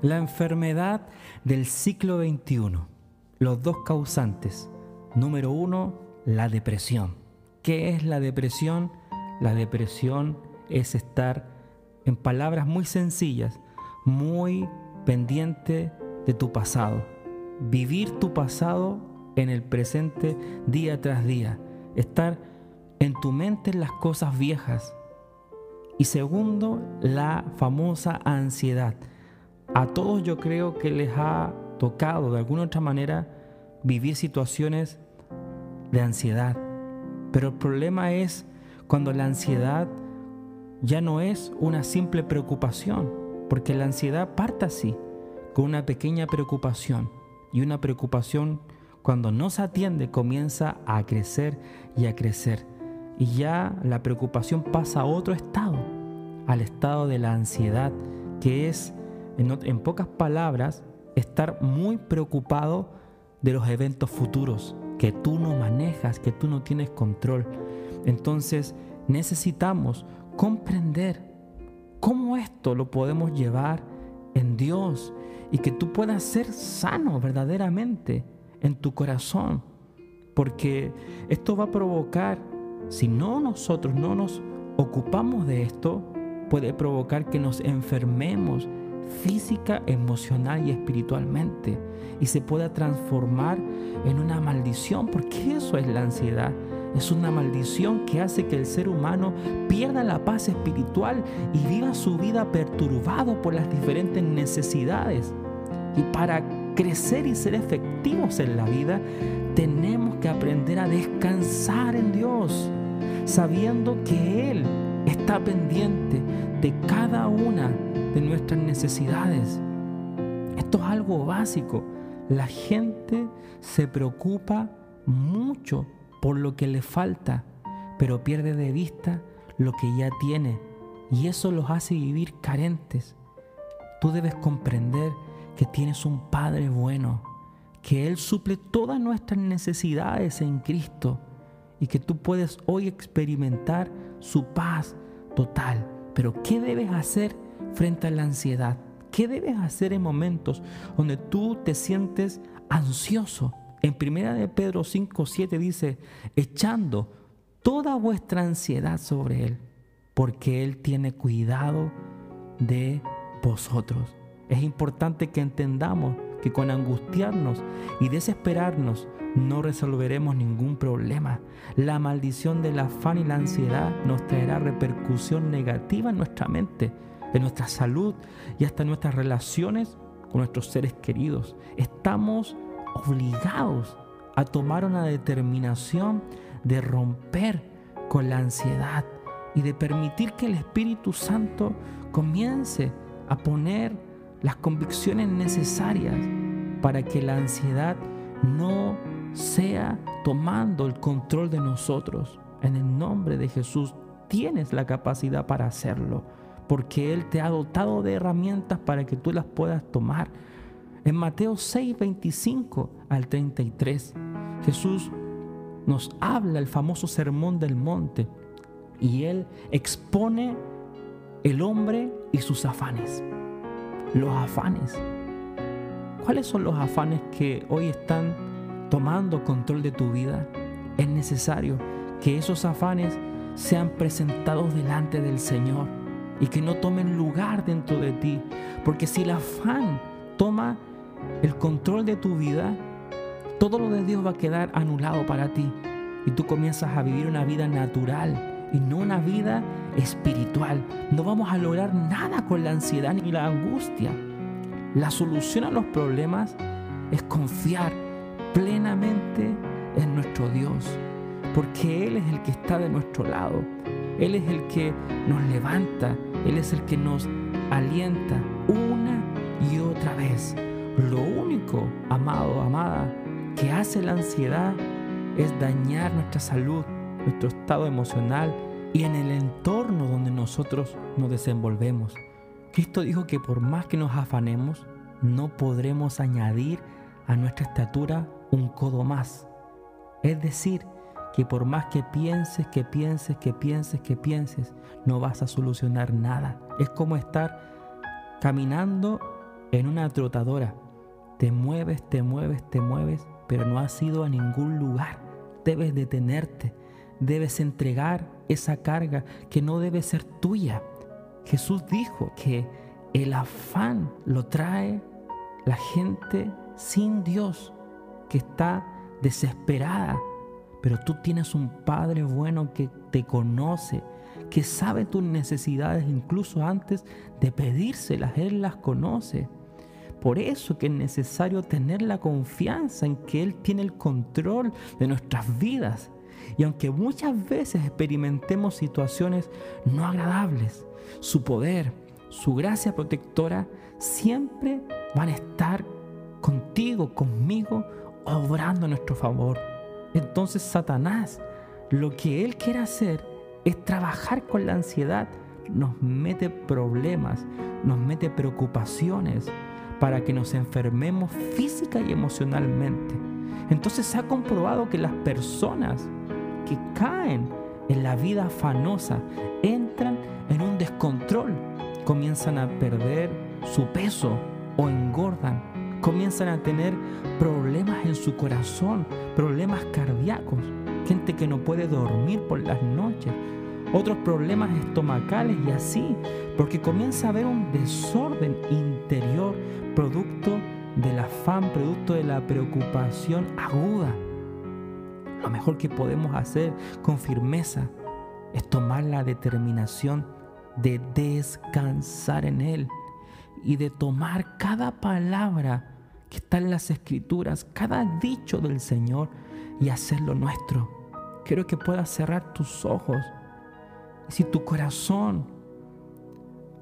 La enfermedad del ciclo XXI. Los dos causantes. Número uno, la depresión. ¿Qué es la depresión? La depresión es estar, en palabras muy sencillas, muy pendiente de tu pasado. Vivir tu pasado en el presente día tras día. Estar en tu mente las cosas viejas. Y segundo, la famosa ansiedad a todos yo creo que les ha tocado de alguna otra manera vivir situaciones de ansiedad. Pero el problema es cuando la ansiedad ya no es una simple preocupación, porque la ansiedad parte así, con una pequeña preocupación. Y una preocupación cuando no se atiende comienza a crecer y a crecer. Y ya la preocupación pasa a otro estado, al estado de la ansiedad, que es en, pocas palabras, estar muy preocupado de los eventos futuros que tú no manejas, que tú no tienes control. Entonces necesitamos comprender cómo esto lo podemos llevar en Dios y que tú puedas ser sano verdaderamente en tu corazón. Porque esto va a provocar, si no nosotros no nos ocupamos de esto, puede provocar que nos enfermemos física, emocional y espiritualmente y se pueda transformar en una maldición, porque eso es la ansiedad. Es una maldición que hace que el ser humano pierda la paz espiritual y viva su vida perturbado por las diferentes necesidades. Y para crecer y ser efectivos en la vida, tenemos que aprender a descansar en Dios, sabiendo que Él está pendiente de cada una nuestras necesidades. Esto es algo básico. La gente se preocupa mucho por lo que le falta, pero pierde de vista lo que ya tiene y eso los hace vivir carentes. Tú debes comprender que tienes un Padre bueno, que Él suple todas nuestras necesidades en Cristo y que tú puedes hoy experimentar su paz total. Pero ¿qué debes hacer frente a la ansiedad? ¿Qué debes hacer en momentos donde tú te sientes ansioso? En primera de Pedro 5, 7 dice, echando toda vuestra ansiedad sobre Él, porque Él tiene cuidado de vosotros. Es importante que entendamos que con angustiarnos y desesperarnos no resolveremos ningún problema. La maldición del afán y la ansiedad nos traerá repercusión negativa en nuestra mente, en nuestra salud y hasta en nuestras relaciones con nuestros seres queridos. Estamos obligados a tomar una determinación de romper con la ansiedad y de permitir que el Espíritu Santo comience a poner las convicciones necesarias para que la ansiedad no sea tomando el control de nosotros. En el nombre de Jesús tienes la capacidad para hacerlo, porque Él te ha dotado de herramientas para que tú las puedas tomar. En Mateo 6, 25 al 33, Jesús nos habla el famoso sermón del monte y Él expone el hombre y sus afanes. Los afanes. ¿Cuáles son los afanes que hoy están tomando control de tu vida, es necesario que esos afanes sean presentados delante del Señor y que no tomen lugar dentro de ti. Porque si el afán toma el control de tu vida, todo lo de Dios va a quedar anulado para ti. Y tú comienzas a vivir una vida natural y no una vida espiritual. No vamos a lograr nada con la ansiedad ni la angustia. La solución a los problemas es confiar plenamente en nuestro Dios, porque Él es el que está de nuestro lado, Él es el que nos levanta, Él es el que nos alienta una y otra vez. Lo único, amado, amada, que hace la ansiedad es dañar nuestra salud, nuestro estado emocional y en el entorno donde nosotros nos desenvolvemos. Cristo dijo que por más que nos afanemos, no podremos añadir a nuestra estatura un codo más. Es decir, que por más que pienses, que pienses, que pienses, que pienses, no vas a solucionar nada. Es como estar caminando en una trotadora. Te mueves, te mueves, te mueves, pero no has ido a ningún lugar. Debes detenerte, debes entregar esa carga que no debe ser tuya. Jesús dijo que el afán lo trae la gente sin Dios, que está desesperada. Pero tú tienes un Padre bueno que te conoce, que sabe tus necesidades incluso antes de pedírselas. Él las conoce. Por eso que es necesario tener la confianza en que Él tiene el control de nuestras vidas. Y aunque muchas veces experimentemos situaciones no agradables, su poder, su gracia protectora siempre van a estar contigo, conmigo, obrando a nuestro favor. Entonces Satanás, lo que él quiere hacer es trabajar con la ansiedad, nos mete problemas, nos mete preocupaciones para que nos enfermemos física y emocionalmente. Entonces se ha comprobado que las personas que caen en la vida afanosa entran en un descontrol, comienzan a perder su peso o engordan, comienzan a tener problemas en su corazón, problemas cardíacos, gente que no puede dormir por las noches, otros problemas estomacales y así, porque comienza a haber un desorden interior producto del afán, producto de la preocupación aguda. Lo mejor que podemos hacer con firmeza es tomar la determinación de descansar en Él y de tomar cada palabra que está en las escrituras, cada dicho del Señor y hacerlo nuestro. Quiero que puedas cerrar tus ojos. Y si tu corazón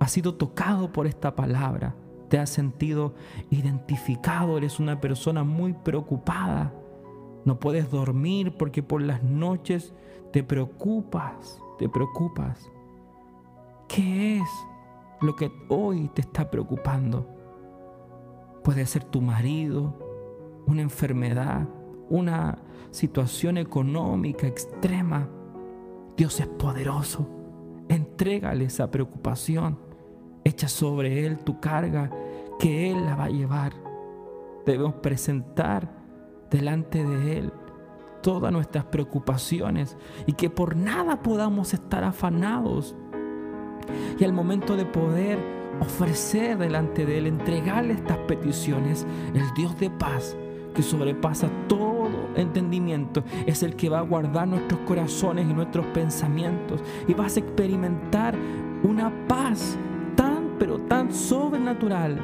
ha sido tocado por esta palabra, te has sentido identificado, eres una persona muy preocupada, no puedes dormir porque por las noches te preocupas, te preocupas. ¿Qué es lo que hoy te está preocupando? Puede ser tu marido, una enfermedad, una situación económica extrema. Dios es poderoso. Entrégale esa preocupación. Echa sobre Él tu carga, que Él la va a llevar. Debemos presentar delante de Él todas nuestras preocupaciones y que por nada podamos estar afanados. Y al momento de poder ofrecer delante de Él, entregarle estas peticiones, el Dios de paz que sobrepasa todo entendimiento, es el que va a guardar nuestros corazones y nuestros pensamientos y vas a experimentar una paz tan, pero tan sobrenatural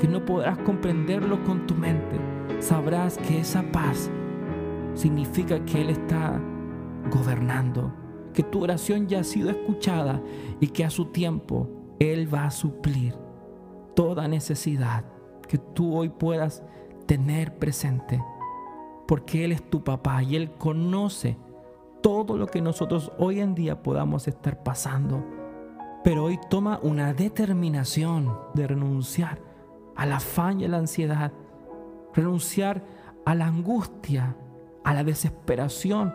que no podrás comprenderlo con tu mente. Sabrás que esa paz significa que Él está gobernando, que tu oración ya ha sido escuchada y que a su tiempo Él va a suplir toda necesidad que tú hoy puedas tener presente, porque Él es tu papá y Él conoce todo lo que nosotros hoy en día podamos estar pasando. Pero hoy toma una determinación de renunciar al afán y a la ansiedad, renunciar a la angustia, a la desesperación,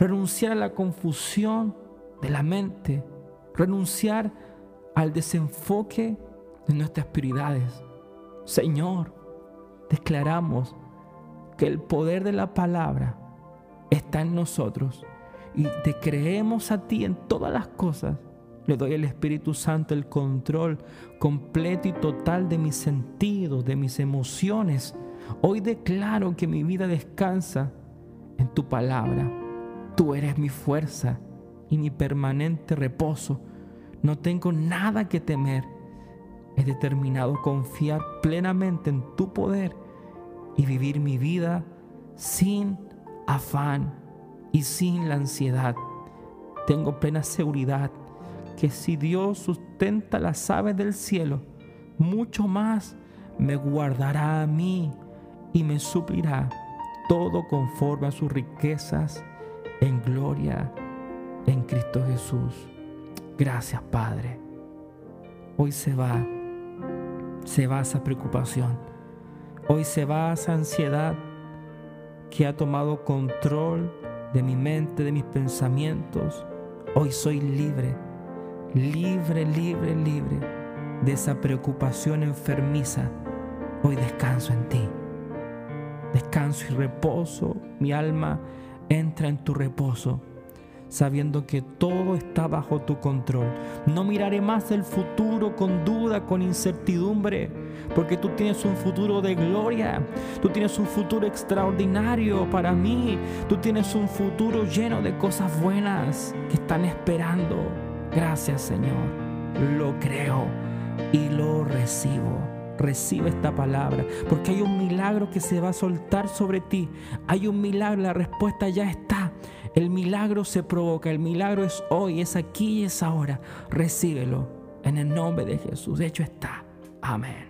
renunciar a la confusión de la mente, renunciar al desenfoque de nuestras prioridades. Señor, declaramos que el poder de la palabra está en nosotros y te creemos a ti en todas las cosas. Le doy al Espíritu Santo el control completo y total de mis sentidos, de mis emociones. Hoy declaro que mi vida descansa en tu palabra. Tú eres mi fuerza y mi permanente reposo. No tengo nada que temer. He determinado confiar plenamente en tu poder y vivir mi vida sin afán y sin la ansiedad. Tengo plena seguridad que si Dios sustenta las aves del cielo, mucho más me guardará a mí y me suplirá todo conforme a sus riquezas en gloria en Cristo Jesús. Gracias, Padre. Hoy se va, se va esa preocupación. Hoy se va esa ansiedad que ha tomado control de mi mente, de mis pensamientos. Hoy soy libre, libre, libre, libre. de esa preocupación enfermiza, hoy descanso en ti. Descanso y reposo, mi alma entra en tu reposo sabiendo que todo está bajo tu control. No miraré más el futuro con duda, con incertidumbre, porque tú tienes un futuro de gloria, tú tienes un futuro extraordinario para mí, tú tienes un futuro lleno de cosas buenas que están esperando. Gracias Señor, lo creo y lo recibo recibe esta palabra, porque hay un milagro que se va a soltar sobre ti. Hay un milagro, la respuesta ya está. El milagro se provoca, el milagro es hoy, es aquí y es ahora. Recíbelo en el nombre de Jesús. De hecho está. Amén.